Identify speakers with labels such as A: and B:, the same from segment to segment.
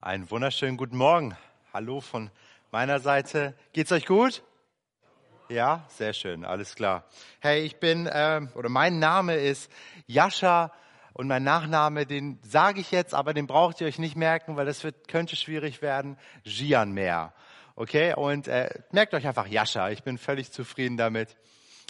A: Einen wunderschönen guten Morgen. Hallo von meiner Seite. Geht's euch gut? Ja, sehr schön, alles klar. Hey, ich bin, ähm, oder mein Name ist Jascha und mein Nachname, den sage ich jetzt, aber den braucht ihr euch nicht merken, weil das wird, könnte schwierig werden. Gianmer. Okay, und äh, merkt euch einfach Jascha. Ich bin völlig zufrieden damit.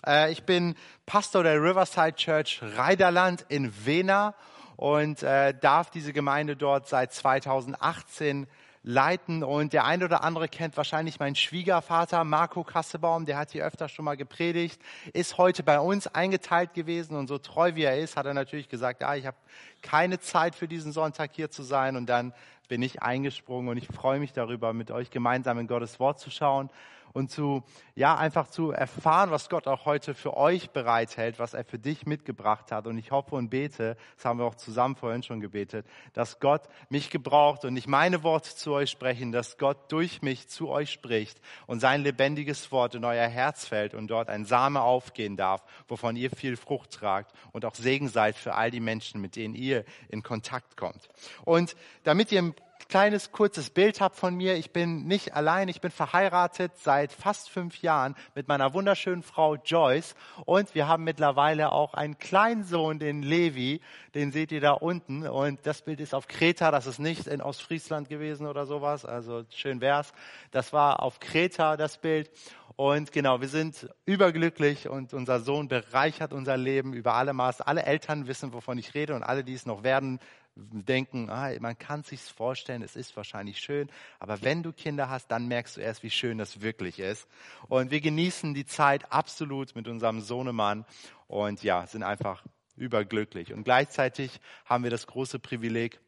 A: Äh, ich bin Pastor der Riverside Church Reiderland in Wena und äh, darf diese Gemeinde dort seit 2018 leiten. Und der eine oder andere kennt wahrscheinlich meinen Schwiegervater, Marco Kassebaum, der hat hier öfter schon mal gepredigt, ist heute bei uns eingeteilt gewesen. Und so treu wie er ist, hat er natürlich gesagt, ah, ich habe keine Zeit für diesen Sonntag hier zu sein. Und dann bin ich eingesprungen. Und ich freue mich darüber, mit euch gemeinsam in Gottes Wort zu schauen und zu, ja, einfach zu erfahren, was Gott auch heute für euch bereithält, was er für dich mitgebracht hat. Und ich hoffe und bete, das haben wir auch zusammen vorhin schon gebetet, dass Gott mich gebraucht und nicht meine Worte zu euch sprechen, dass Gott durch mich zu euch spricht und sein lebendiges Wort in euer Herz fällt und dort ein Same aufgehen darf, wovon ihr viel Frucht tragt und auch Segen seid für all die Menschen, mit denen ihr in Kontakt kommt. Und damit ihr kleines, kurzes Bild habt von mir. Ich bin nicht allein, ich bin verheiratet seit fast fünf Jahren mit meiner wunderschönen Frau Joyce. Und wir haben mittlerweile auch einen kleinen Sohn, den Levi, den seht ihr da unten. Und das Bild ist auf Kreta, das ist nicht in Ostfriesland gewesen oder sowas, also schön wär's. Das war auf Kreta das Bild. Und genau, wir sind überglücklich und unser Sohn bereichert unser Leben über alle Maß. Alle Eltern wissen, wovon ich rede und alle, die es noch werden, denken, ah, man kann sich's vorstellen, es ist wahrscheinlich schön, aber wenn du Kinder hast, dann merkst du erst, wie schön das wirklich ist. Und wir genießen die Zeit absolut mit unserem Sohnemann und ja, sind einfach überglücklich. Und gleichzeitig haben wir das große Privileg,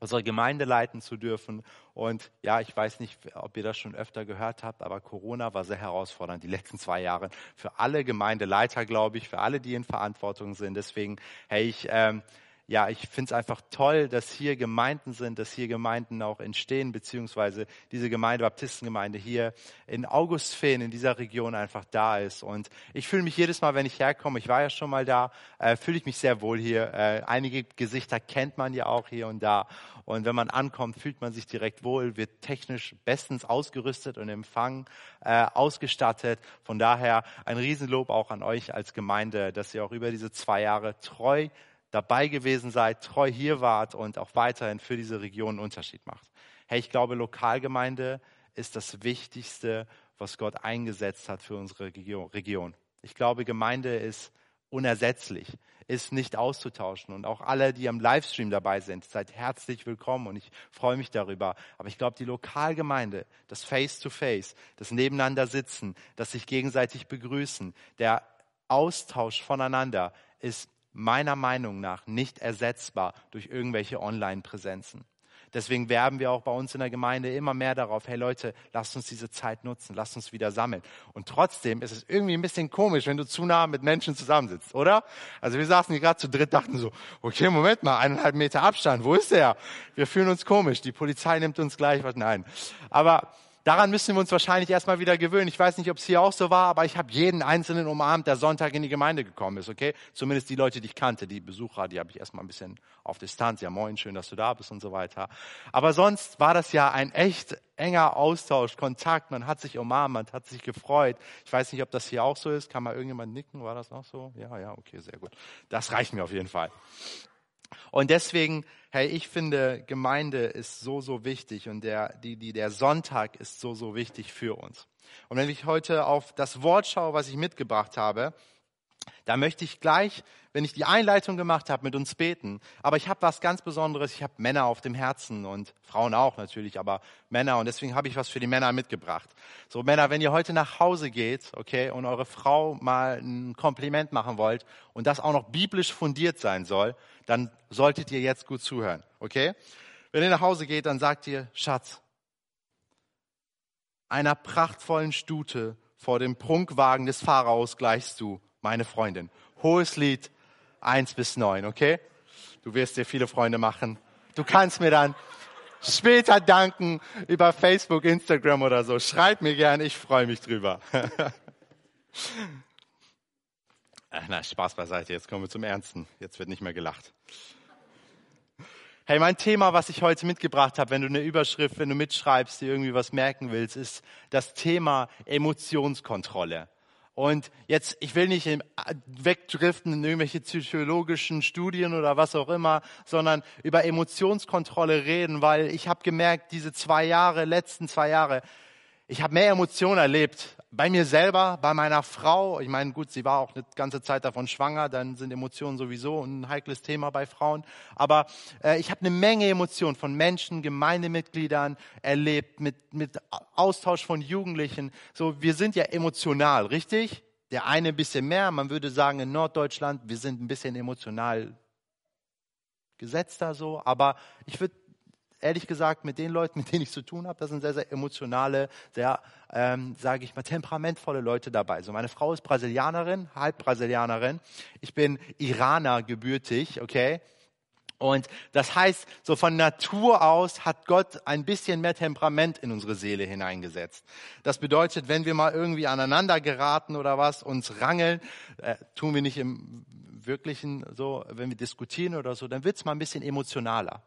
A: unsere Gemeinde leiten zu dürfen. Und ja, ich weiß nicht, ob ihr das schon öfter gehört habt, aber Corona war sehr herausfordernd die letzten zwei Jahre für alle Gemeindeleiter, glaube ich, für alle, die in Verantwortung sind. Deswegen, hey, ich ähm, ja, ich finde es einfach toll, dass hier Gemeinden sind, dass hier Gemeinden auch entstehen, beziehungsweise diese Gemeinde, Baptistengemeinde hier in Augustfehn, in dieser Region einfach da ist. Und ich fühle mich jedes Mal, wenn ich herkomme, ich war ja schon mal da, äh, fühle ich mich sehr wohl hier. Äh, einige Gesichter kennt man ja auch hier und da. Und wenn man ankommt, fühlt man sich direkt wohl, wird technisch bestens ausgerüstet und empfangen, äh, ausgestattet. Von daher ein Riesenlob auch an euch als Gemeinde, dass ihr auch über diese zwei Jahre treu dabei gewesen seid, treu hier wart und auch weiterhin für diese Region einen Unterschied macht. Hey, ich glaube, Lokalgemeinde ist das Wichtigste, was Gott eingesetzt hat für unsere Region. Ich glaube, Gemeinde ist unersetzlich, ist nicht auszutauschen. Und auch alle, die am Livestream dabei sind, seid herzlich willkommen und ich freue mich darüber. Aber ich glaube, die Lokalgemeinde, das Face-to-Face, das Nebeneinander sitzen, das sich gegenseitig begrüßen, der Austausch voneinander ist meiner Meinung nach nicht ersetzbar durch irgendwelche Online-Präsenzen. Deswegen werben wir auch bei uns in der Gemeinde immer mehr darauf, hey Leute, lasst uns diese Zeit nutzen, lasst uns wieder sammeln. Und trotzdem ist es irgendwie ein bisschen komisch, wenn du zu nah mit Menschen zusammensitzt, oder? Also wir saßen hier gerade zu dritt, dachten so, okay, Moment mal, eineinhalb Meter Abstand, wo ist der? Wir fühlen uns komisch, die Polizei nimmt uns gleich was, nein. Aber Daran müssen wir uns wahrscheinlich erstmal wieder gewöhnen. Ich weiß nicht, ob es hier auch so war, aber ich habe jeden Einzelnen umarmt, der Sonntag in die Gemeinde gekommen ist, okay? Zumindest die Leute, die ich kannte, die Besucher, die habe ich erstmal ein bisschen auf Distanz. Ja, moin, schön, dass du da bist und so weiter. Aber sonst war das ja ein echt enger Austausch, Kontakt. Man hat sich umarmt, man hat sich gefreut. Ich weiß nicht, ob das hier auch so ist. Kann mal irgendjemand nicken? War das auch so? Ja, ja, okay, sehr gut. Das reicht mir auf jeden Fall. Und deswegen, hey, ich finde, Gemeinde ist so, so wichtig und der, die, die, der Sonntag ist so, so wichtig für uns. Und wenn ich heute auf das Wort schaue, was ich mitgebracht habe, da möchte ich gleich, wenn ich die Einleitung gemacht habe, mit uns beten. Aber ich habe was ganz Besonderes. Ich habe Männer auf dem Herzen und Frauen auch natürlich, aber Männer. Und deswegen habe ich was für die Männer mitgebracht. So Männer, wenn ihr heute nach Hause geht, okay, und eure Frau mal ein Kompliment machen wollt und das auch noch biblisch fundiert sein soll, dann solltet ihr jetzt gut zuhören, okay? Wenn ihr nach Hause geht, dann sagt ihr, Schatz, einer prachtvollen Stute vor dem Prunkwagen des Pharaos gleichst du meine Freundin. Hohes Lied, eins bis neun, okay? Du wirst dir viele Freunde machen. Du kannst mir dann später danken über Facebook, Instagram oder so. Schreib mir gern, ich freue mich drüber. Na, Spaß beiseite, jetzt kommen wir zum Ernsten. Jetzt wird nicht mehr gelacht. Hey, mein Thema, was ich heute mitgebracht habe, wenn du eine Überschrift, wenn du mitschreibst, dir irgendwie was merken willst, ist das Thema Emotionskontrolle. Und jetzt, ich will nicht wegdriften in irgendwelche psychologischen Studien oder was auch immer, sondern über Emotionskontrolle reden, weil ich habe gemerkt, diese zwei Jahre, letzten zwei Jahre, ich habe mehr Emotionen erlebt. Bei mir selber, bei meiner Frau. Ich meine, gut, sie war auch eine ganze Zeit davon schwanger, dann sind Emotionen sowieso ein heikles Thema bei Frauen. Aber äh, ich habe eine Menge Emotionen von Menschen, Gemeindemitgliedern erlebt, mit, mit Austausch von Jugendlichen. So, wir sind ja emotional, richtig? Der eine ein bisschen mehr. Man würde sagen, in Norddeutschland, wir sind ein bisschen emotional gesetzter so. Aber ich würde ehrlich gesagt, mit den Leuten, mit denen ich zu tun habe, das sind sehr, sehr emotionale, sehr, ähm, sage ich mal, temperamentvolle Leute dabei. So, meine Frau ist Brasilianerin, halb Brasilianerin. Ich bin Iraner gebürtig, okay? Und das heißt, so von Natur aus hat Gott ein bisschen mehr Temperament in unsere Seele hineingesetzt. Das bedeutet, wenn wir mal irgendwie aneinander geraten oder was, uns rangeln, äh, tun wir nicht im Wirklichen so, wenn wir diskutieren oder so, dann wird's mal ein bisschen emotionaler.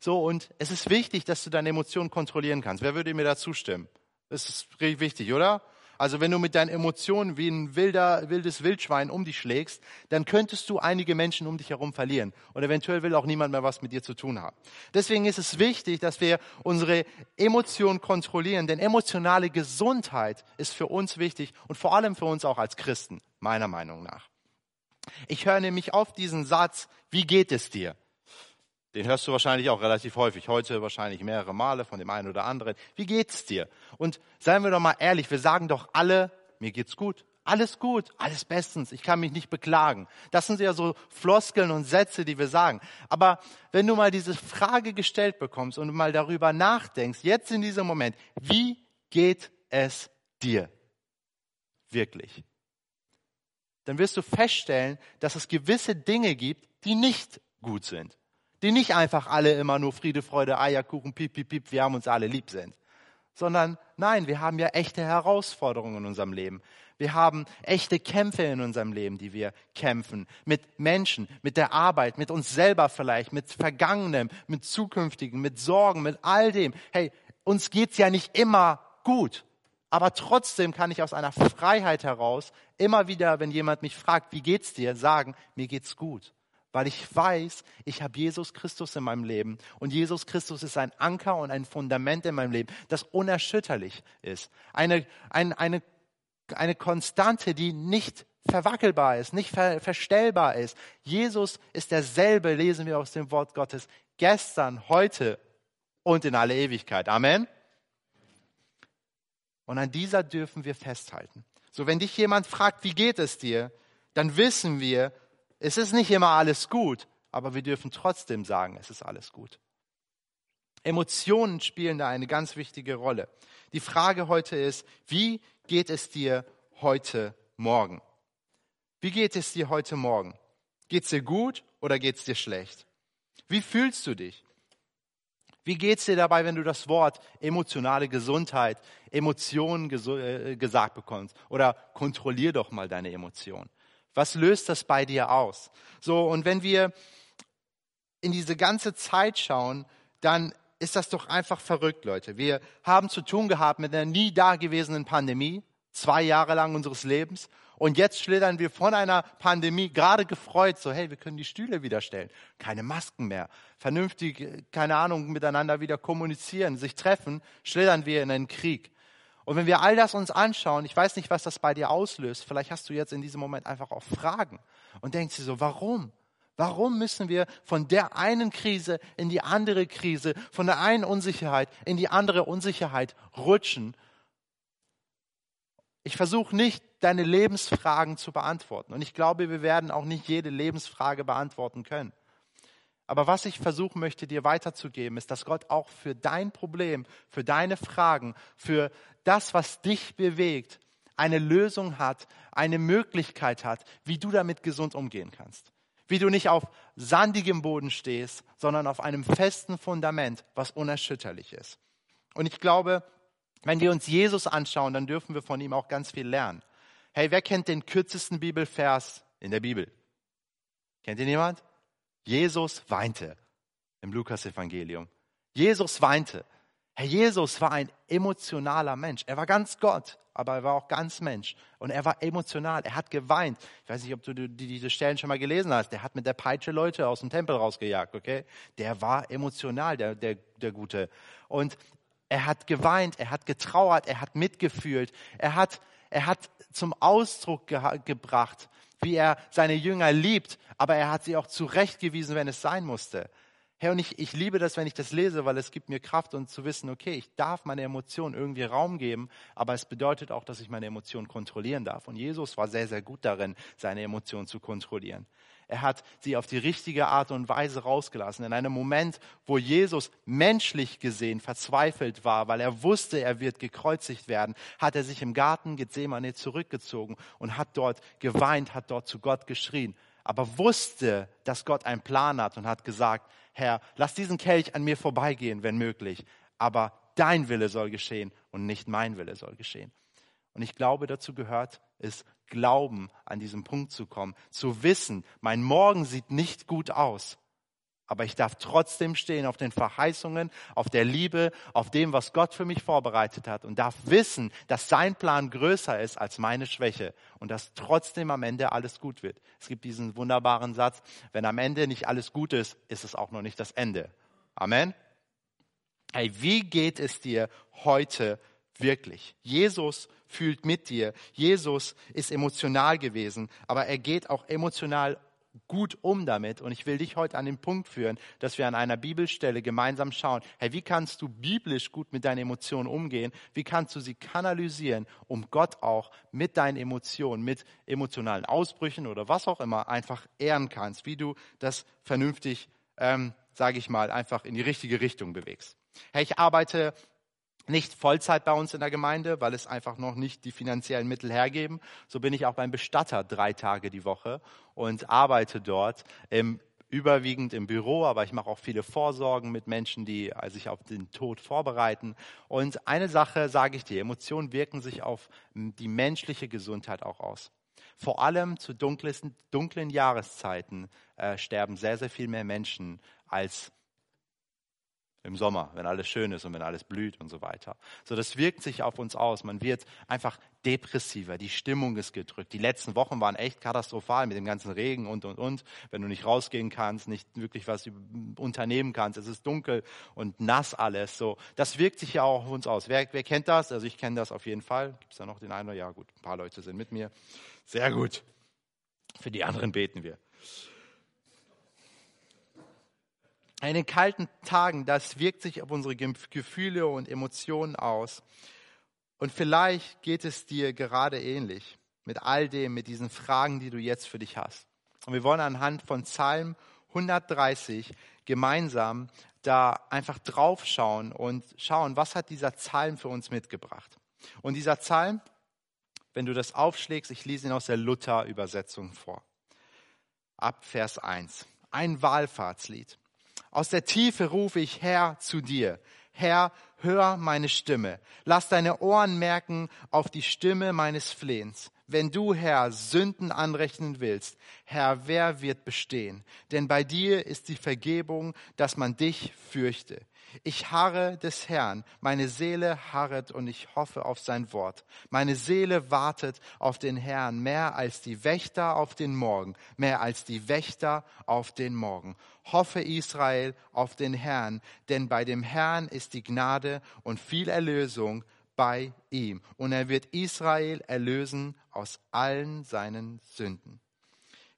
A: So, und es ist wichtig, dass du deine Emotionen kontrollieren kannst. Wer würde mir da zustimmen? Das ist richtig wichtig, oder? Also wenn du mit deinen Emotionen wie ein wilder, wildes Wildschwein um dich schlägst, dann könntest du einige Menschen um dich herum verlieren. Und eventuell will auch niemand mehr was mit dir zu tun haben. Deswegen ist es wichtig, dass wir unsere Emotionen kontrollieren, denn emotionale Gesundheit ist für uns wichtig und vor allem für uns auch als Christen, meiner Meinung nach. Ich höre nämlich auf diesen Satz, wie geht es dir? Den hörst du wahrscheinlich auch relativ häufig, heute wahrscheinlich mehrere Male von dem einen oder anderen. Wie geht's dir? Und seien wir doch mal ehrlich, wir sagen doch alle, mir geht's gut. Alles gut, alles bestens, ich kann mich nicht beklagen. Das sind ja so Floskeln und Sätze, die wir sagen. Aber wenn du mal diese Frage gestellt bekommst und mal darüber nachdenkst, jetzt in diesem Moment, wie geht es dir? Wirklich. Dann wirst du feststellen, dass es gewisse Dinge gibt, die nicht gut sind die nicht einfach alle immer nur Friede, Freude, Eierkuchen, piep, piep, piep, wir haben uns alle lieb sind. Sondern nein, wir haben ja echte Herausforderungen in unserem Leben. Wir haben echte Kämpfe in unserem Leben, die wir kämpfen. Mit Menschen, mit der Arbeit, mit uns selber vielleicht, mit Vergangenem, mit Zukünftigen, mit Sorgen, mit all dem. Hey, uns geht's ja nicht immer gut. Aber trotzdem kann ich aus einer Freiheit heraus immer wieder, wenn jemand mich fragt, wie geht's dir, sagen, mir geht's gut weil ich weiß, ich habe Jesus Christus in meinem Leben und Jesus Christus ist ein Anker und ein Fundament in meinem Leben, das unerschütterlich ist. Eine, eine, eine, eine Konstante, die nicht verwackelbar ist, nicht ver verstellbar ist. Jesus ist derselbe, lesen wir aus dem Wort Gottes, gestern, heute und in alle Ewigkeit. Amen. Und an dieser dürfen wir festhalten. So, wenn dich jemand fragt, wie geht es dir, dann wissen wir, es ist nicht immer alles gut, aber wir dürfen trotzdem sagen, es ist alles gut. Emotionen spielen da eine ganz wichtige Rolle. Die Frage heute ist, wie geht es dir heute Morgen? Wie geht es dir heute Morgen? Geht es dir gut oder geht es dir schlecht? Wie fühlst du dich? Wie geht es dir dabei, wenn du das Wort emotionale Gesundheit, Emotionen äh, gesagt bekommst? Oder kontrollier doch mal deine Emotionen. Was löst das bei dir aus? So, und wenn wir in diese ganze Zeit schauen, dann ist das doch einfach verrückt, Leute. Wir haben zu tun gehabt mit einer nie dagewesenen Pandemie, zwei Jahre lang unseres Lebens. Und jetzt schlittern wir von einer Pandemie gerade gefreut, so, hey, wir können die Stühle wieder stellen. Keine Masken mehr. Vernünftig, keine Ahnung, miteinander wieder kommunizieren, sich treffen, schlittern wir in einen Krieg. Und wenn wir all das uns anschauen, ich weiß nicht, was das bei dir auslöst, vielleicht hast du jetzt in diesem Moment einfach auch Fragen und denkst dir so, warum? Warum müssen wir von der einen Krise in die andere Krise, von der einen Unsicherheit in die andere Unsicherheit rutschen? Ich versuche nicht, deine Lebensfragen zu beantworten. Und ich glaube, wir werden auch nicht jede Lebensfrage beantworten können. Aber was ich versuchen möchte, dir weiterzugeben, ist, dass Gott auch für dein Problem, für deine Fragen, für das, was dich bewegt, eine Lösung hat, eine Möglichkeit hat, wie du damit gesund umgehen kannst. Wie du nicht auf sandigem Boden stehst, sondern auf einem festen Fundament, was unerschütterlich ist. Und ich glaube, wenn wir uns Jesus anschauen, dann dürfen wir von ihm auch ganz viel lernen. Hey, wer kennt den kürzesten Bibelvers in der Bibel? Kennt ihn jemand? Jesus weinte. im Lukas-Evangelium. Jesus weinte. Herr Jesus war ein emotionaler Mensch. Er war ganz Gott, aber er war auch ganz Mensch. Und er war emotional. Er hat geweint. Ich weiß nicht, ob du diese Stellen schon mal gelesen hast. Der hat mit der Peitsche Leute aus dem Tempel rausgejagt, okay? Der war emotional, der, der, der Gute. Und er hat geweint, er hat getrauert, er hat mitgefühlt. Er hat, er hat zum Ausdruck ge gebracht, wie er seine Jünger liebt, aber er hat sie auch zurechtgewiesen, wenn es sein musste. Herr, und ich, ich liebe das, wenn ich das lese, weil es gibt mir Kraft und zu wissen, okay, ich darf meine Emotionen irgendwie Raum geben, aber es bedeutet auch, dass ich meine Emotionen kontrollieren darf. Und Jesus war sehr, sehr gut darin, seine Emotionen zu kontrollieren. Er hat sie auf die richtige Art und Weise rausgelassen. In einem Moment, wo Jesus menschlich gesehen verzweifelt war, weil er wusste, er wird gekreuzigt werden, hat er sich im Garten Gethsemane zurückgezogen und hat dort geweint, hat dort zu Gott geschrien, aber wusste, dass Gott einen Plan hat und hat gesagt, Herr, lass diesen Kelch an mir vorbeigehen, wenn möglich, aber dein Wille soll geschehen und nicht mein Wille soll geschehen. Und ich glaube, dazu gehört es, Glauben an diesem Punkt zu kommen, zu wissen, mein Morgen sieht nicht gut aus, aber ich darf trotzdem stehen auf den Verheißungen, auf der Liebe, auf dem, was Gott für mich vorbereitet hat und darf wissen, dass sein Plan größer ist als meine Schwäche und dass trotzdem am Ende alles gut wird. Es gibt diesen wunderbaren Satz, wenn am Ende nicht alles gut ist, ist es auch noch nicht das Ende. Amen. Hey, wie geht es dir heute wirklich? Jesus fühlt mit dir. Jesus ist emotional gewesen, aber er geht auch emotional gut um damit. Und ich will dich heute an den Punkt führen, dass wir an einer Bibelstelle gemeinsam schauen, hey, wie kannst du biblisch gut mit deinen Emotionen umgehen? Wie kannst du sie kanalisieren, um Gott auch mit deinen Emotionen, mit emotionalen Ausbrüchen oder was auch immer einfach ehren kannst, wie du das vernünftig, ähm, sage ich mal, einfach in die richtige Richtung bewegst. Hey, ich arbeite nicht Vollzeit bei uns in der Gemeinde, weil es einfach noch nicht die finanziellen Mittel hergeben. So bin ich auch beim Bestatter drei Tage die Woche und arbeite dort im überwiegend im Büro, aber ich mache auch viele Vorsorgen mit Menschen, die sich auf den Tod vorbereiten. Und eine Sache sage ich dir, Emotionen wirken sich auf die menschliche Gesundheit auch aus. Vor allem zu dunklen, dunklen Jahreszeiten äh, sterben sehr, sehr viel mehr Menschen als im Sommer, wenn alles schön ist und wenn alles blüht und so weiter. So, das wirkt sich auf uns aus. Man wird einfach depressiver. Die Stimmung ist gedrückt. Die letzten Wochen waren echt katastrophal mit dem ganzen Regen und, und, und. Wenn du nicht rausgehen kannst, nicht wirklich was unternehmen kannst. Es ist dunkel und nass alles. So, das wirkt sich ja auch auf uns aus. Wer, wer kennt das? Also ich kenne das auf jeden Fall. Gibt es da noch den einen? Ja, gut. Ein paar Leute sind mit mir. Sehr gut. Für die anderen beten wir. In den kalten Tagen, das wirkt sich auf unsere Gefühle und Emotionen aus. Und vielleicht geht es dir gerade ähnlich mit all dem, mit diesen Fragen, die du jetzt für dich hast. Und wir wollen anhand von Psalm 130 gemeinsam da einfach draufschauen und schauen, was hat dieser Psalm für uns mitgebracht. Und dieser Psalm, wenn du das aufschlägst, ich lese ihn aus der Luther-Übersetzung vor. Ab Vers 1. Ein Wallfahrtslied. Aus der Tiefe rufe ich Herr zu dir. Herr, hör meine Stimme. Lass deine Ohren merken auf die Stimme meines Flehens. Wenn du, Herr, Sünden anrechnen willst, Herr, wer wird bestehen? Denn bei dir ist die Vergebung, dass man dich fürchte. Ich harre des Herrn, meine Seele harret und ich hoffe auf sein Wort. Meine Seele wartet auf den Herrn mehr als die Wächter auf den Morgen, mehr als die Wächter auf den Morgen. Hoffe Israel auf den Herrn, denn bei dem Herrn ist die Gnade und viel Erlösung bei ihm. Und er wird Israel erlösen aus allen seinen Sünden.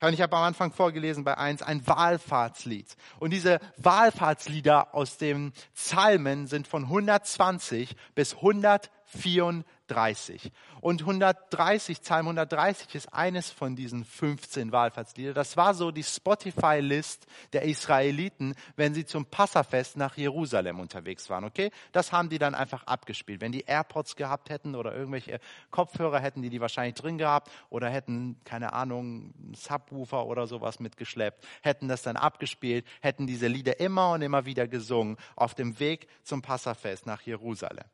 A: Und ich habe am Anfang vorgelesen bei eins ein Wahlfahrtslied. Und diese Wahlfahrtslieder aus den Psalmen sind von 120 bis 134 130. Und 130, Psalm 130 ist eines von diesen 15 Wallfahrtslieder. Das war so die Spotify-List der Israeliten, wenn sie zum Passafest nach Jerusalem unterwegs waren. Okay? Das haben die dann einfach abgespielt. Wenn die AirPods gehabt hätten oder irgendwelche Kopfhörer hätten, die die wahrscheinlich drin gehabt oder hätten, keine Ahnung, Subwoofer oder sowas mitgeschleppt, hätten das dann abgespielt, hätten diese Lieder immer und immer wieder gesungen auf dem Weg zum Passafest nach Jerusalem.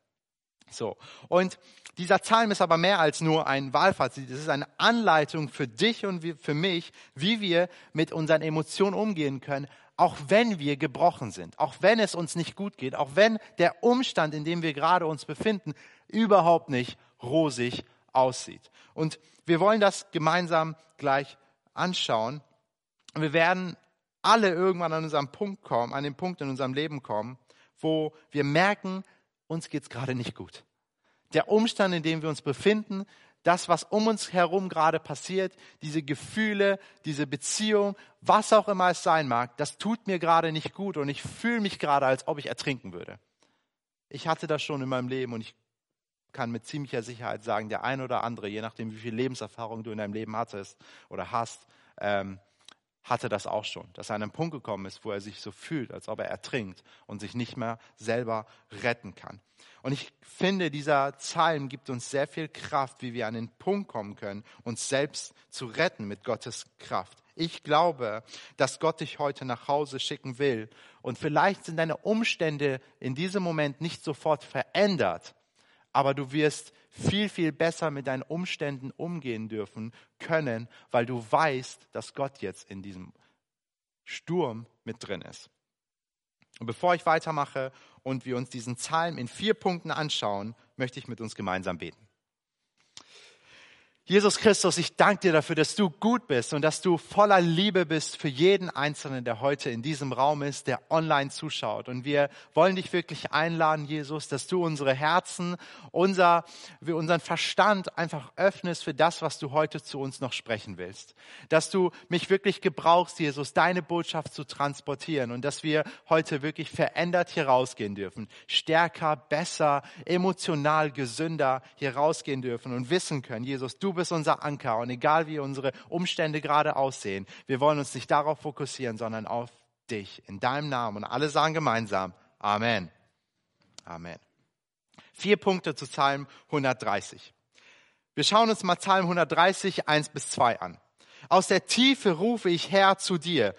A: So. Und dieser Psalm ist aber mehr als nur ein Wahlfazit. Es ist eine Anleitung für dich und für mich, wie wir mit unseren Emotionen umgehen können, auch wenn wir gebrochen sind, auch wenn es uns nicht gut geht, auch wenn der Umstand, in dem wir gerade uns befinden, überhaupt nicht rosig aussieht. Und wir wollen das gemeinsam gleich anschauen. Wir werden alle irgendwann an unserem Punkt kommen, an den Punkt in unserem Leben kommen, wo wir merken, uns geht's gerade nicht gut. Der Umstand, in dem wir uns befinden, das, was um uns herum gerade passiert, diese Gefühle, diese Beziehung, was auch immer es sein mag, das tut mir gerade nicht gut und ich fühle mich gerade, als ob ich ertrinken würde. Ich hatte das schon in meinem Leben und ich kann mit ziemlicher Sicherheit sagen, der ein oder andere, je nachdem, wie viel Lebenserfahrung du in deinem Leben hattest oder hast, ähm, hatte das auch schon, dass er an einen Punkt gekommen ist, wo er sich so fühlt, als ob er ertrinkt und sich nicht mehr selber retten kann. Und ich finde, dieser Psalm gibt uns sehr viel Kraft, wie wir an den Punkt kommen können, uns selbst zu retten mit Gottes Kraft. Ich glaube, dass Gott dich heute nach Hause schicken will. Und vielleicht sind deine Umstände in diesem Moment nicht sofort verändert, aber du wirst viel, viel besser mit deinen Umständen umgehen dürfen können, weil du weißt, dass Gott jetzt in diesem Sturm mit drin ist. Und bevor ich weitermache und wir uns diesen Psalm in vier Punkten anschauen, möchte ich mit uns gemeinsam beten. Jesus Christus, ich danke dir dafür, dass du gut bist und dass du voller Liebe bist für jeden Einzelnen, der heute in diesem Raum ist, der online zuschaut. Und wir wollen dich wirklich einladen, Jesus, dass du unsere Herzen, unser, unseren Verstand einfach öffnest für das, was du heute zu uns noch sprechen willst. Dass du mich wirklich gebrauchst, Jesus, deine Botschaft zu transportieren und dass wir heute wirklich verändert hier rausgehen dürfen. Stärker, besser, emotional gesünder hier rausgehen dürfen und wissen können, Jesus, du bist unser Anker und egal wie unsere Umstände gerade aussehen, wir wollen uns nicht darauf fokussieren, sondern auf dich in deinem Namen. Und alle sagen gemeinsam Amen. Amen. Vier Punkte zu Psalm 130. Wir schauen uns mal Psalm 130, 1 bis 2 an. Aus der Tiefe rufe ich Herr zu dir.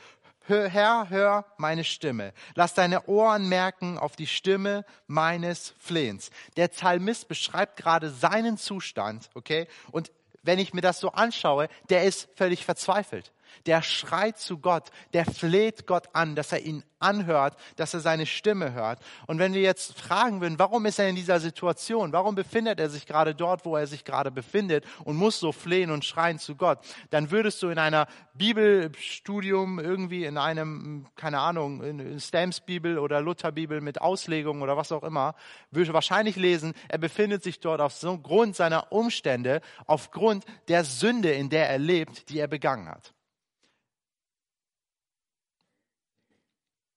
A: Hör, Herr, hör meine Stimme. Lass deine Ohren merken auf die Stimme meines Flehens. Der Psalmist beschreibt gerade seinen Zustand, okay? Und wenn ich mir das so anschaue, der ist völlig verzweifelt. Der schreit zu Gott, der fleht Gott an, dass er ihn anhört, dass er seine Stimme hört. Und wenn wir jetzt fragen würden, warum ist er in dieser Situation? Warum befindet er sich gerade dort, wo er sich gerade befindet und muss so flehen und schreien zu Gott? Dann würdest du in einer Bibelstudium irgendwie in einem, keine Ahnung, in Stamps Bibel oder Luther Bibel mit Auslegung oder was auch immer, würde wahrscheinlich lesen, er befindet sich dort aufgrund seiner Umstände, aufgrund der Sünde, in der er lebt, die er begangen hat.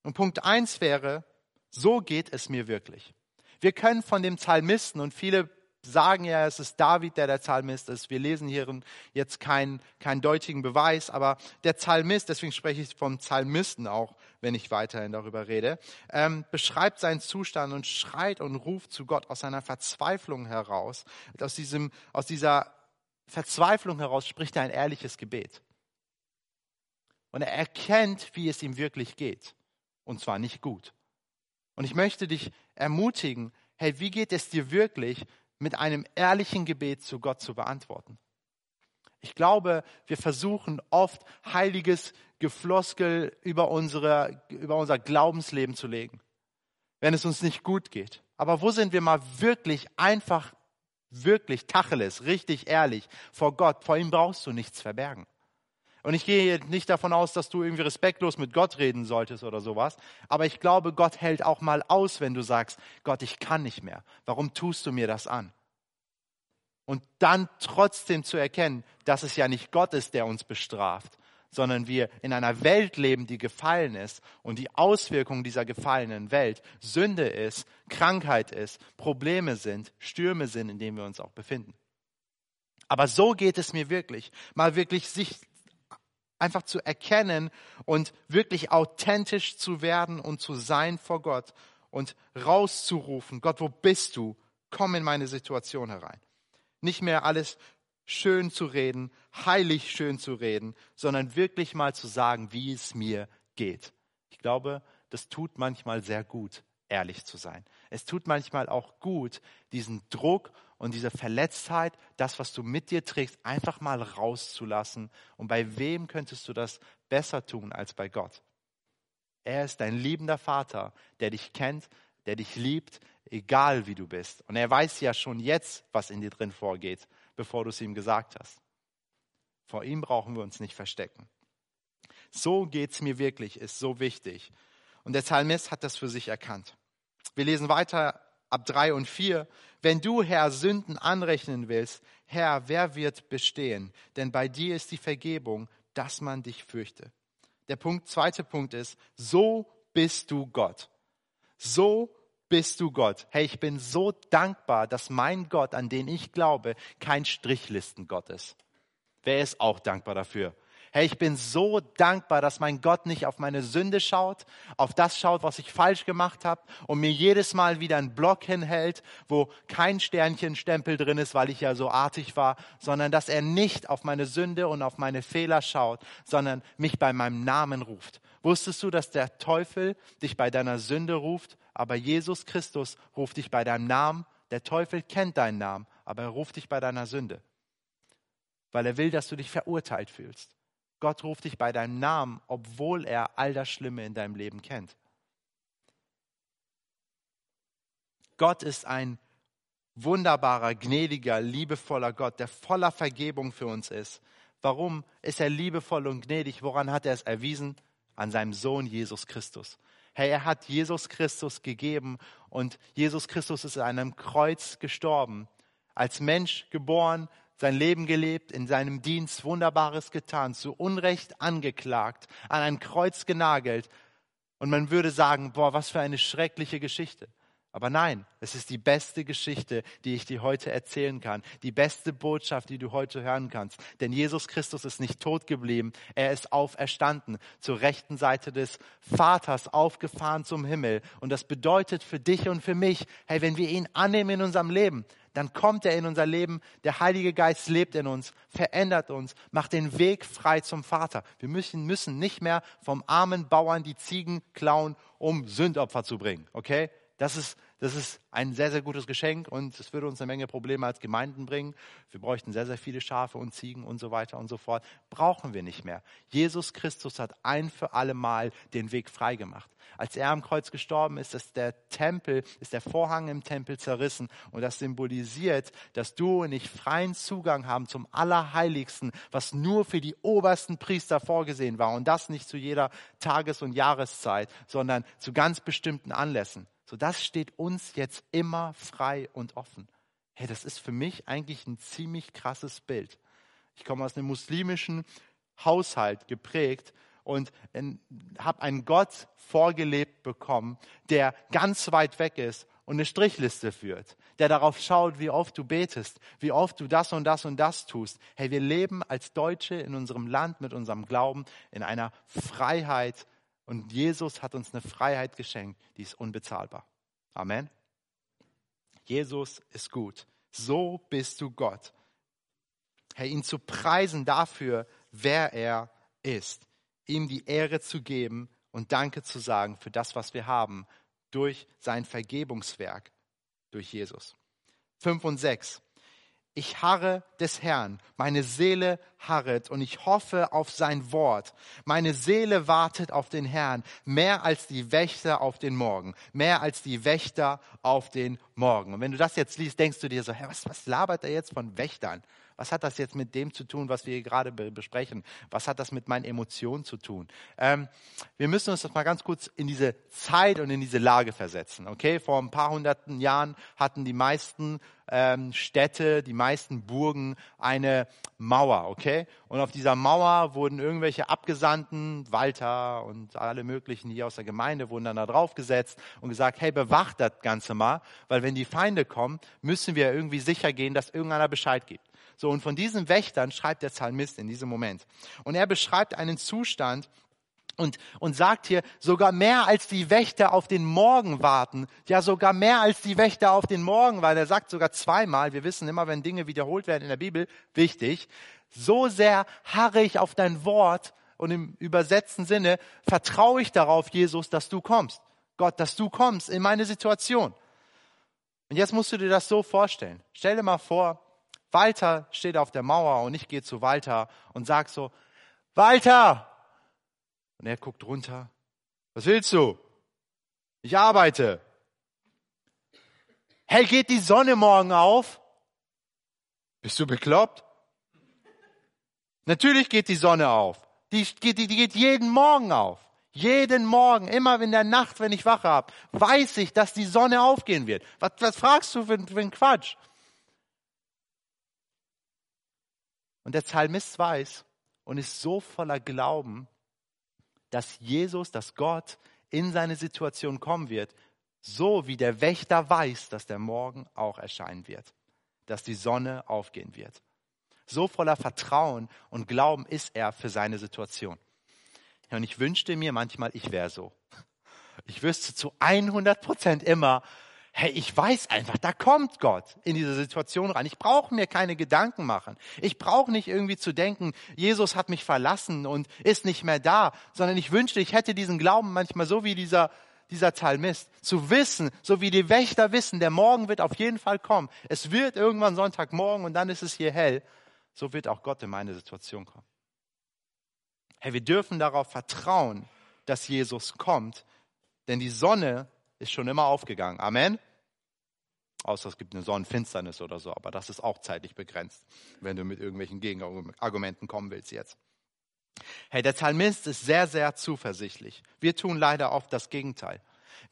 A: Und Punkt eins wäre, so geht es mir wirklich. Wir können von dem Psalmisten und viele sagen ja, es ist David, der der Psalmist ist. Wir lesen hier jetzt keinen, keinen deutigen Beweis, aber der Psalmist, deswegen spreche ich vom Psalmisten auch, wenn ich weiterhin darüber rede, ähm, beschreibt seinen Zustand und schreit und ruft zu Gott aus seiner Verzweiflung heraus. Aus, diesem, aus dieser Verzweiflung heraus spricht er ein ehrliches Gebet. Und er erkennt, wie es ihm wirklich geht und zwar nicht gut. Und ich möchte dich ermutigen, hey, wie geht es dir wirklich, mit einem ehrlichen Gebet zu Gott zu beantworten? Ich glaube, wir versuchen oft heiliges Gefloskel über, unsere, über unser Glaubensleben zu legen, wenn es uns nicht gut geht. Aber wo sind wir mal wirklich einfach, wirklich Tacheles, richtig ehrlich vor Gott? Vor ihm brauchst du nichts verbergen. Und ich gehe nicht davon aus, dass du irgendwie respektlos mit Gott reden solltest oder sowas. Aber ich glaube, Gott hält auch mal aus, wenn du sagst, Gott, ich kann nicht mehr. Warum tust du mir das an? Und dann trotzdem zu erkennen, dass es ja nicht Gott ist, der uns bestraft, sondern wir in einer Welt leben, die gefallen ist und die Auswirkungen dieser gefallenen Welt Sünde ist, Krankheit ist, Probleme sind, Stürme sind, in denen wir uns auch befinden. Aber so geht es mir wirklich. Mal wirklich sich einfach zu erkennen und wirklich authentisch zu werden und zu sein vor Gott und rauszurufen, Gott, wo bist du? Komm in meine Situation herein. Nicht mehr alles schön zu reden, heilig schön zu reden, sondern wirklich mal zu sagen, wie es mir geht. Ich glaube, das tut manchmal sehr gut, ehrlich zu sein. Es tut manchmal auch gut, diesen Druck und diese Verletztheit, das, was du mit dir trägst, einfach mal rauszulassen. Und bei wem könntest du das besser tun als bei Gott? Er ist dein liebender Vater, der dich kennt, der dich liebt, egal wie du bist. Und er weiß ja schon jetzt, was in dir drin vorgeht, bevor du es ihm gesagt hast. Vor ihm brauchen wir uns nicht verstecken. So geht es mir wirklich, ist so wichtig. Und der Psalmist hat das für sich erkannt. Wir lesen weiter ab drei und vier. Wenn du, Herr, Sünden anrechnen willst, Herr, wer wird bestehen? Denn bei dir ist die Vergebung, dass man dich fürchte. Der Punkt, zweite Punkt ist, so bist du Gott. So bist du Gott. Hey, ich bin so dankbar, dass mein Gott, an den ich glaube, kein Strichlistengott ist. Wer ist auch dankbar dafür? Hey, ich bin so dankbar, dass mein Gott nicht auf meine Sünde schaut, auf das schaut, was ich falsch gemacht habe und mir jedes Mal wieder einen Block hinhält, wo kein Sternchenstempel drin ist, weil ich ja so artig war, sondern dass er nicht auf meine Sünde und auf meine Fehler schaut, sondern mich bei meinem Namen ruft. Wusstest du, dass der Teufel dich bei deiner Sünde ruft, aber Jesus Christus ruft dich bei deinem Namen? Der Teufel kennt deinen Namen, aber er ruft dich bei deiner Sünde, weil er will, dass du dich verurteilt fühlst. Gott ruft dich bei deinem Namen, obwohl er all das Schlimme in deinem Leben kennt. Gott ist ein wunderbarer, gnädiger, liebevoller Gott, der voller Vergebung für uns ist. Warum ist er liebevoll und gnädig? Woran hat er es erwiesen? An seinem Sohn Jesus Christus. Hey, er hat Jesus Christus gegeben und Jesus Christus ist an einem Kreuz gestorben. Als Mensch geboren, sein Leben gelebt, in seinem Dienst Wunderbares getan, zu Unrecht angeklagt, an ein Kreuz genagelt. Und man würde sagen, boah, was für eine schreckliche Geschichte. Aber nein, es ist die beste Geschichte, die ich dir heute erzählen kann. Die beste Botschaft, die du heute hören kannst. Denn Jesus Christus ist nicht tot geblieben. Er ist auferstanden. Zur rechten Seite des Vaters aufgefahren zum Himmel. Und das bedeutet für dich und für mich, hey, wenn wir ihn annehmen in unserem Leben, dann kommt er in unser Leben. Der Heilige Geist lebt in uns, verändert uns, macht den Weg frei zum Vater. Wir müssen, müssen nicht mehr vom armen Bauern die Ziegen klauen, um Sündopfer zu bringen. Okay? Das ist, das ist ein sehr, sehr gutes Geschenk und es würde uns eine Menge Probleme als Gemeinden bringen. Wir bräuchten sehr, sehr viele Schafe und Ziegen und so weiter und so fort. Brauchen wir nicht mehr. Jesus Christus hat ein für alle Mal den Weg freigemacht. Als er am Kreuz gestorben ist, ist der Tempel, ist der Vorhang im Tempel zerrissen und das symbolisiert, dass du und ich freien Zugang haben zum Allerheiligsten, was nur für die obersten Priester vorgesehen war und das nicht zu jeder Tages- und Jahreszeit, sondern zu ganz bestimmten Anlässen. So, das steht uns jetzt immer frei und offen. Hey, das ist für mich eigentlich ein ziemlich krasses Bild. Ich komme aus einem muslimischen Haushalt geprägt und habe einen Gott vorgelebt bekommen, der ganz weit weg ist und eine Strichliste führt, der darauf schaut, wie oft du betest, wie oft du das und das und das tust. Hey, wir leben als Deutsche in unserem Land mit unserem Glauben in einer Freiheit, und Jesus hat uns eine Freiheit geschenkt, die ist unbezahlbar. Amen. Jesus ist gut. So bist du Gott. Herr, ihn zu preisen dafür, wer er ist. Ihm die Ehre zu geben und Danke zu sagen für das, was wir haben, durch sein Vergebungswerk, durch Jesus. Fünf und sechs. Ich harre des Herrn, meine Seele harret und ich hoffe auf sein Wort. Meine Seele wartet auf den Herrn, mehr als die Wächter auf den Morgen, mehr als die Wächter auf den Morgen. Und wenn du das jetzt liest, denkst du dir so, hey, was, was labert er jetzt von Wächtern? Was hat das jetzt mit dem zu tun, was wir hier gerade besprechen? Was hat das mit meinen Emotionen zu tun? Ähm, wir müssen uns das mal ganz kurz in diese Zeit und in diese Lage versetzen. Okay, vor ein paar hunderten Jahren hatten die meisten ähm, Städte, die meisten Burgen eine Mauer. Okay, und auf dieser Mauer wurden irgendwelche Abgesandten, Walter und alle möglichen hier aus der Gemeinde wurden dann da drauf gesetzt und gesagt, hey, bewacht das Ganze mal, weil wenn die Feinde kommen, müssen wir irgendwie sicher gehen, dass irgendeiner Bescheid gibt. So, und von diesen Wächtern schreibt der Psalmist in diesem Moment. Und er beschreibt einen Zustand, und, und sagt hier, sogar mehr als die Wächter auf den Morgen warten. Ja, sogar mehr als die Wächter auf den Morgen, weil er sagt sogar zweimal, wir wissen immer, wenn Dinge wiederholt werden in der Bibel, wichtig, so sehr harre ich auf dein Wort und im übersetzten Sinne vertraue ich darauf, Jesus, dass du kommst. Gott, dass du kommst in meine Situation. Und jetzt musst du dir das so vorstellen. Stell dir mal vor, Walter steht auf der Mauer und ich gehe zu Walter und sag so, Walter! Und er guckt runter. Was willst du? Ich arbeite. Hey, geht die Sonne morgen auf? Bist du bekloppt? Natürlich geht die Sonne auf. Die geht, die, die geht jeden Morgen auf. Jeden Morgen, immer in der Nacht, wenn ich wache habe, weiß ich, dass die Sonne aufgehen wird. Was, was fragst du für, für einen Quatsch? Und der Psalmist weiß und ist so voller Glauben, dass Jesus, dass Gott in seine Situation kommen wird, so wie der Wächter weiß, dass der Morgen auch erscheinen wird, dass die Sonne aufgehen wird. So voller Vertrauen und Glauben ist er für seine Situation. Und ich wünschte mir manchmal, ich wäre so. Ich wüsste zu 100 Prozent immer, hey, ich weiß einfach, da kommt Gott in diese Situation rein. Ich brauche mir keine Gedanken machen. Ich brauche nicht irgendwie zu denken, Jesus hat mich verlassen und ist nicht mehr da, sondern ich wünschte, ich hätte diesen Glauben manchmal so wie dieser, dieser Psalmist, zu wissen, so wie die Wächter wissen, der Morgen wird auf jeden Fall kommen. Es wird irgendwann Sonntagmorgen und dann ist es hier hell. So wird auch Gott in meine Situation kommen. Hey, wir dürfen darauf vertrauen, dass Jesus kommt, denn die Sonne ist schon immer aufgegangen. Amen. Außer es gibt eine Sonnenfinsternis oder so, aber das ist auch zeitlich begrenzt, wenn du mit irgendwelchen Gegenargumenten kommen willst jetzt. Hey, der Psalmist ist sehr, sehr zuversichtlich. Wir tun leider oft das Gegenteil.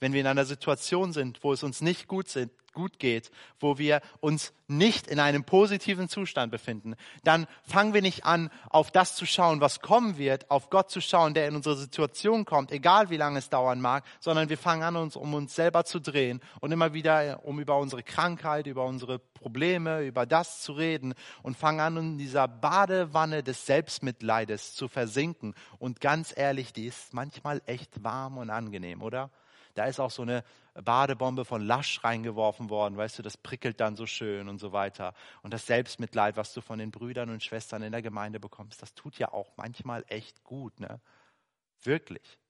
A: Wenn wir in einer Situation sind, wo es uns nicht gut, sind, gut geht, wo wir uns nicht in einem positiven Zustand befinden, dann fangen wir nicht an, auf das zu schauen, was kommen wird, auf Gott zu schauen, der in unsere Situation kommt, egal wie lange es dauern mag, sondern wir fangen an, uns um uns selber zu drehen und immer wieder um über unsere Krankheit, über unsere Probleme, über das zu reden und fangen an, in dieser Badewanne des Selbstmitleides zu versinken. Und ganz ehrlich, die ist manchmal echt warm und angenehm, oder? Da ist auch so eine Badebombe von Lasch reingeworfen worden, weißt du, das prickelt dann so schön und so weiter. Und das Selbstmitleid, was du von den Brüdern und Schwestern in der Gemeinde bekommst, das tut ja auch manchmal echt gut, ne? Wirklich.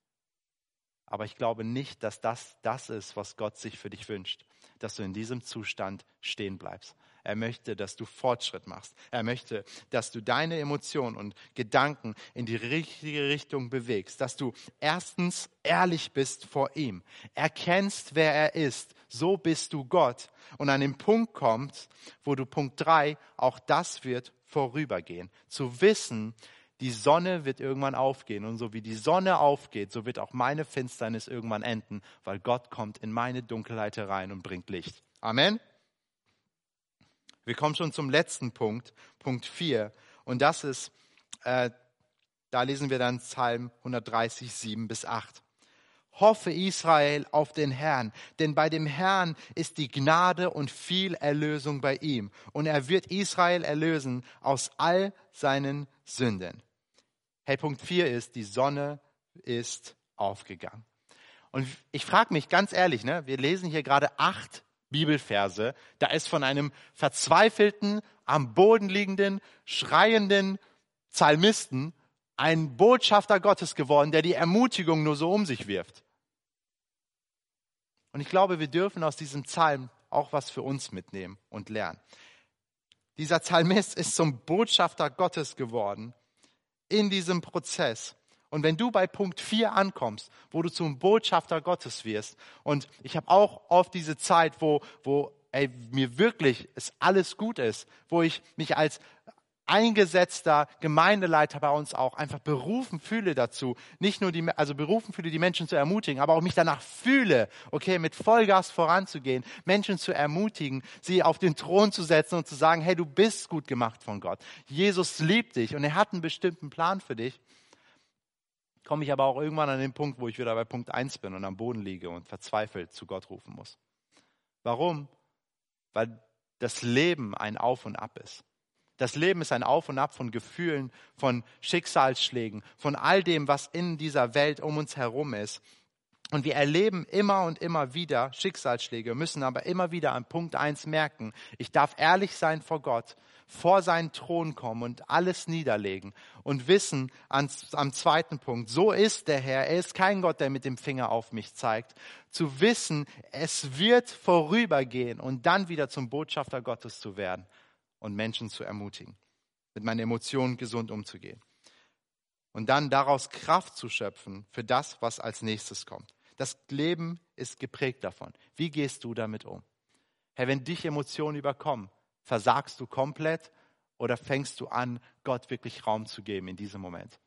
A: Aber ich glaube nicht, dass das das ist, was Gott sich für dich wünscht, dass du in diesem Zustand stehen bleibst. Er möchte, dass du Fortschritt machst. Er möchte, dass du deine Emotionen und Gedanken in die richtige Richtung bewegst. Dass du erstens ehrlich bist vor ihm. Erkennst, wer er ist. So bist du Gott. Und an den Punkt kommst, wo du Punkt drei, auch das wird vorübergehen. Zu wissen, die Sonne wird irgendwann aufgehen. Und so wie die Sonne aufgeht, so wird auch meine Finsternis irgendwann enden, weil Gott kommt in meine Dunkelheit herein und bringt Licht. Amen. Wir kommen schon zum letzten Punkt, Punkt 4. Und das ist, äh, da lesen wir dann Psalm 130, 7 bis 8. Hoffe Israel auf den Herrn, denn bei dem Herrn ist die Gnade und viel Erlösung bei ihm. Und er wird Israel erlösen aus all seinen Sünden. Hey, Punkt 4 ist, die Sonne ist aufgegangen. Und ich frage mich ganz ehrlich, ne, wir lesen hier gerade acht Bibelverse. Da ist von einem verzweifelten, am Boden liegenden, schreienden Psalmisten ein Botschafter Gottes geworden, der die Ermutigung nur so um sich wirft. Und ich glaube, wir dürfen aus diesem Psalm auch was für uns mitnehmen und lernen. Dieser Psalmist ist zum Botschafter Gottes geworden in diesem Prozess. Und wenn du bei Punkt 4 ankommst, wo du zum Botschafter Gottes wirst, und ich habe auch oft diese Zeit, wo, wo ey, mir wirklich es alles gut ist, wo ich mich als eingesetzter Gemeindeleiter bei uns auch einfach berufen fühle dazu, nicht nur die, also berufen fühle, die Menschen zu ermutigen, aber auch mich danach fühle, okay, mit Vollgas voranzugehen, Menschen zu ermutigen, sie auf den Thron zu setzen und zu sagen, hey, du bist gut gemacht von Gott. Jesus liebt dich und er hat einen bestimmten Plan für dich komme ich aber auch irgendwann an den Punkt, wo ich wieder bei Punkt 1 bin und am Boden liege und verzweifelt zu Gott rufen muss. Warum? Weil das Leben ein Auf und Ab ist. Das Leben ist ein Auf und Ab von Gefühlen, von Schicksalsschlägen, von all dem, was in dieser Welt um uns herum ist. Und wir erleben immer und immer wieder Schicksalsschläge, müssen aber immer wieder an Punkt 1 merken, ich darf ehrlich sein vor Gott vor seinen Thron kommen und alles niederlegen und wissen an, am zweiten Punkt, so ist der Herr, er ist kein Gott, der mit dem Finger auf mich zeigt, zu wissen, es wird vorübergehen und dann wieder zum Botschafter Gottes zu werden und Menschen zu ermutigen, mit meinen Emotionen gesund umzugehen. und dann daraus Kraft zu schöpfen für das, was als nächstes kommt. Das Leben ist geprägt davon. Wie gehst du damit um? Herr, wenn dich Emotionen überkommen, versagst du komplett oder fängst du an, Gott wirklich Raum zu geben in diesem Moment?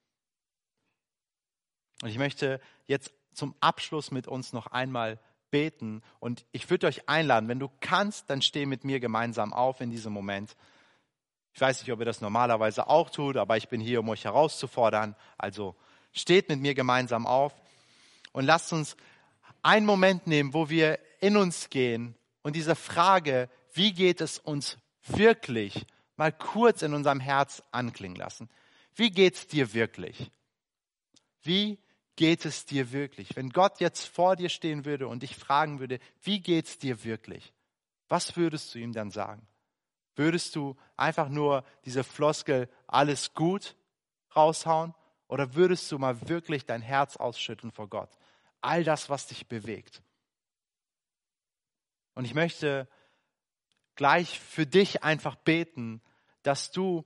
A: Und ich möchte jetzt zum Abschluss mit uns noch einmal beten und ich würde euch einladen, wenn du kannst, dann steh mit mir gemeinsam auf in diesem Moment. Ich weiß nicht, ob ihr das normalerweise auch tut, aber ich bin hier, um euch herauszufordern. Also steht mit mir gemeinsam auf und lasst uns einen Moment nehmen, wo wir in uns gehen und diese Frage, wie geht es uns wirklich, mal kurz in unserem Herz anklingen lassen. Wie geht es dir wirklich? Wie geht es dir wirklich? Wenn Gott jetzt vor dir stehen würde und dich fragen würde, wie geht es dir wirklich? Was würdest du ihm dann sagen? Würdest du einfach nur diese Floskel alles gut raushauen? Oder würdest du mal wirklich dein Herz ausschütten vor Gott? All das, was dich bewegt. Und ich möchte gleich für dich einfach beten, dass du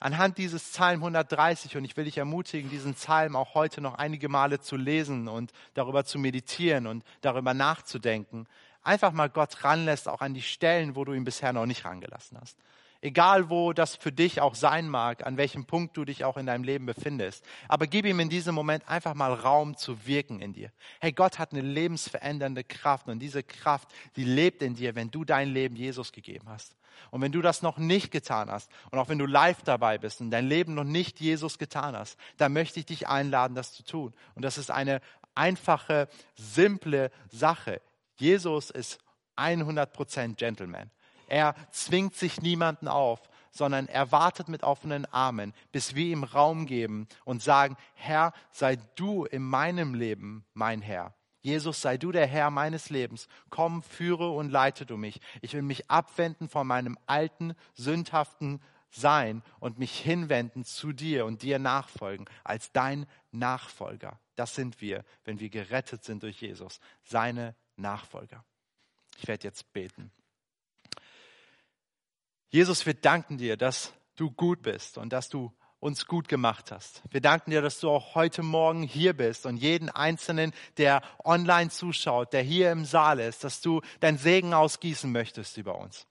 A: anhand dieses Psalm 130, und ich will dich ermutigen, diesen Psalm auch heute noch einige Male zu lesen und darüber zu meditieren und darüber nachzudenken, einfach mal Gott ranlässt, auch an die Stellen, wo du ihn bisher noch nicht rangelassen hast egal wo das für dich auch sein mag, an welchem Punkt du dich auch in deinem Leben befindest. Aber gib ihm in diesem Moment einfach mal Raum zu wirken in dir. Hey, Gott hat eine lebensverändernde Kraft und diese Kraft, die lebt in dir, wenn du dein Leben Jesus gegeben hast. Und wenn du das noch nicht getan hast und auch wenn du live dabei bist und dein Leben noch nicht Jesus getan hast, dann möchte ich dich einladen, das zu tun. Und das ist eine einfache, simple Sache. Jesus ist 100% Gentleman. Er zwingt sich niemanden auf, sondern er wartet mit offenen Armen, bis wir ihm Raum geben und sagen, Herr, sei du in meinem Leben mein Herr. Jesus, sei du der Herr meines Lebens. Komm, führe und leite du mich. Ich will mich abwenden von meinem alten, sündhaften Sein und mich hinwenden zu dir und dir nachfolgen als dein Nachfolger. Das sind wir, wenn wir gerettet sind durch Jesus, seine Nachfolger. Ich werde jetzt beten. Jesus, wir danken dir, dass du gut bist und dass du uns gut gemacht hast. Wir danken dir, dass du auch heute Morgen hier bist und jeden Einzelnen, der online zuschaut, der hier im Saal ist, dass du dein Segen ausgießen möchtest über uns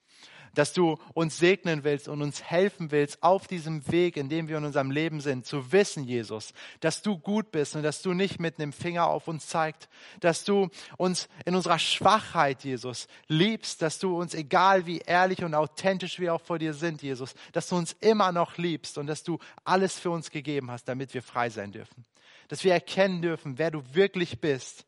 A: dass du uns segnen willst und uns helfen willst auf diesem Weg, in dem wir in unserem Leben sind, zu wissen, Jesus, dass du gut bist und dass du nicht mit einem Finger auf uns zeigst, dass du uns in unserer Schwachheit, Jesus, liebst, dass du uns, egal wie ehrlich und authentisch wir auch vor dir sind, Jesus, dass du uns immer noch liebst und dass du alles für uns gegeben hast, damit wir frei sein dürfen. Dass wir erkennen dürfen, wer du wirklich bist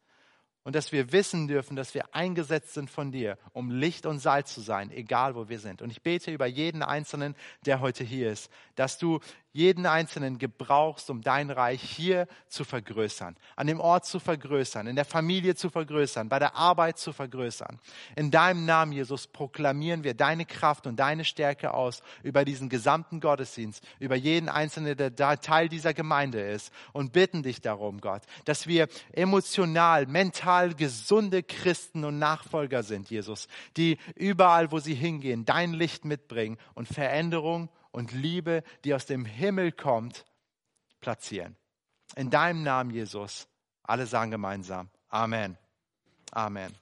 A: und dass wir wissen dürfen, dass wir eingesetzt sind von dir, um Licht und Salz zu sein, egal wo wir sind. Und ich bete über jeden Einzelnen, der heute hier ist, dass du jeden Einzelnen gebrauchst, um dein Reich hier zu vergrößern, an dem Ort zu vergrößern, in der Familie zu vergrößern, bei der Arbeit zu vergrößern. In deinem Namen, Jesus, proklamieren wir deine Kraft und deine Stärke aus über diesen gesamten Gottesdienst, über jeden Einzelnen, der Teil dieser Gemeinde ist und bitten dich darum, Gott, dass wir emotional, mental gesunde Christen und Nachfolger sind, Jesus, die überall, wo sie hingehen, dein Licht mitbringen und Veränderung und Liebe, die aus dem Himmel kommt, platzieren. In deinem Namen, Jesus. Alle sagen gemeinsam. Amen. Amen.